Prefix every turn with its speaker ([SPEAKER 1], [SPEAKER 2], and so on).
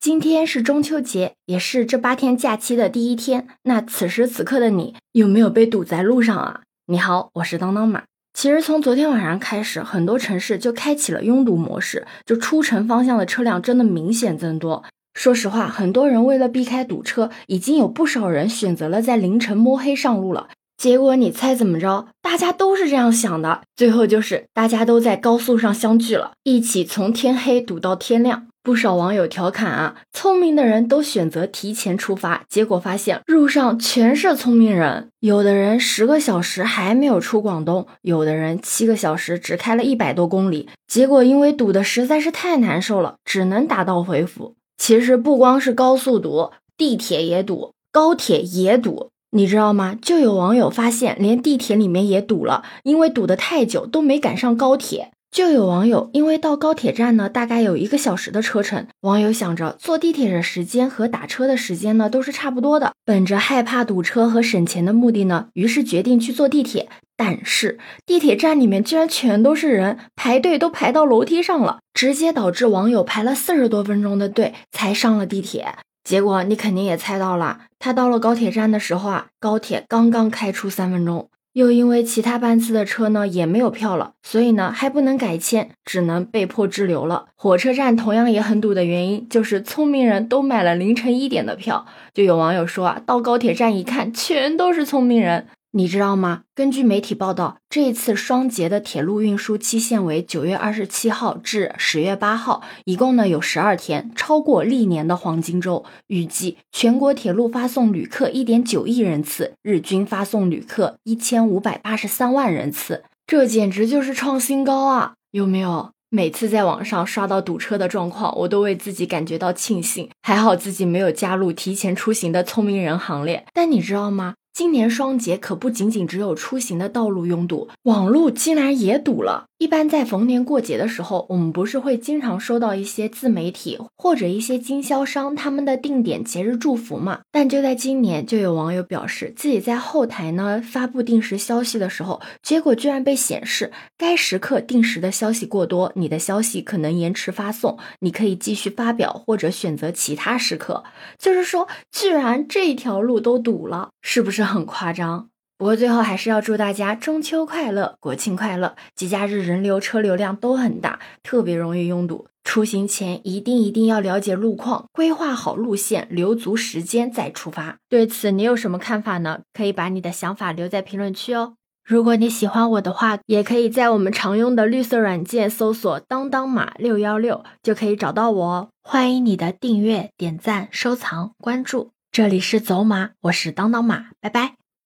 [SPEAKER 1] 今天是中秋节，也是这八天假期的第一天。那此时此刻的你，有没有被堵在路上啊？你好，我是当当马。其实从昨天晚上开始，很多城市就开启了拥堵模式，就出城方向的车辆真的明显增多。说实话，很多人为了避开堵车，已经有不少人选择了在凌晨摸黑上路了。结果你猜怎么着？大家都是这样想的，最后就是大家都在高速上相聚了，一起从天黑堵到天亮。不少网友调侃啊，聪明的人都选择提前出发，结果发现路上全是聪明人。有的人十个小时还没有出广东，有的人七个小时只开了一百多公里，结果因为堵的实在是太难受了，只能打道回府。其实不光是高速堵，地铁也堵，高铁也堵，你知道吗？就有网友发现，连地铁里面也堵了，因为堵得太久都没赶上高铁。就有网友因为到高铁站呢，大概有一个小时的车程。网友想着坐地铁的时间和打车的时间呢都是差不多的，本着害怕堵车和省钱的目的呢，于是决定去坐地铁。但是地铁站里面居然全都是人，排队都排到楼梯上了，直接导致网友排了四十多分钟的队才上了地铁。结果你肯定也猜到了，他到了高铁站的时候啊，高铁刚刚开出三分钟。又因为其他班次的车呢也没有票了，所以呢还不能改签，只能被迫滞留了。火车站同样也很堵的原因，就是聪明人都买了凌晨一点的票。就有网友说啊，到高铁站一看，全都是聪明人。你知道吗？根据媒体报道，这一次双节的铁路运输期限为九月二十七号至十月八号，一共呢有十二天，超过历年的黄金周。预计全国铁路发送旅客一点九亿人次，日均发送旅客一千五百八十三万人次，这简直就是创新高啊！有没有？每次在网上刷到堵车的状况，我都为自己感觉到庆幸，还好自己没有加入提前出行的聪明人行列。但你知道吗？今年双节可不仅仅只有出行的道路拥堵，网路竟然也堵了。一般在逢年过节的时候，我们不是会经常收到一些自媒体或者一些经销商他们的定点节日祝福嘛？但就在今年，就有网友表示自己在后台呢发布定时消息的时候，结果居然被显示该时刻定时的消息过多，你的消息可能延迟发送，你可以继续发表或者选择其他时刻。就是说，居然这条路都堵了，是不是很夸张？不过最后还是要祝大家中秋快乐，国庆快乐！节假日人流车流量都很大，特别容易拥堵。出行前一定一定要了解路况，规划好路线，留足时间再出发。对此你有什么看法呢？可以把你的想法留在评论区哦。如果你喜欢我的话，也可以在我们常用的绿色软件搜索“当当马六幺六”就可以找到我哦。欢迎你的订阅、点赞、收藏、关注。这里是走马，我是当当马，拜拜。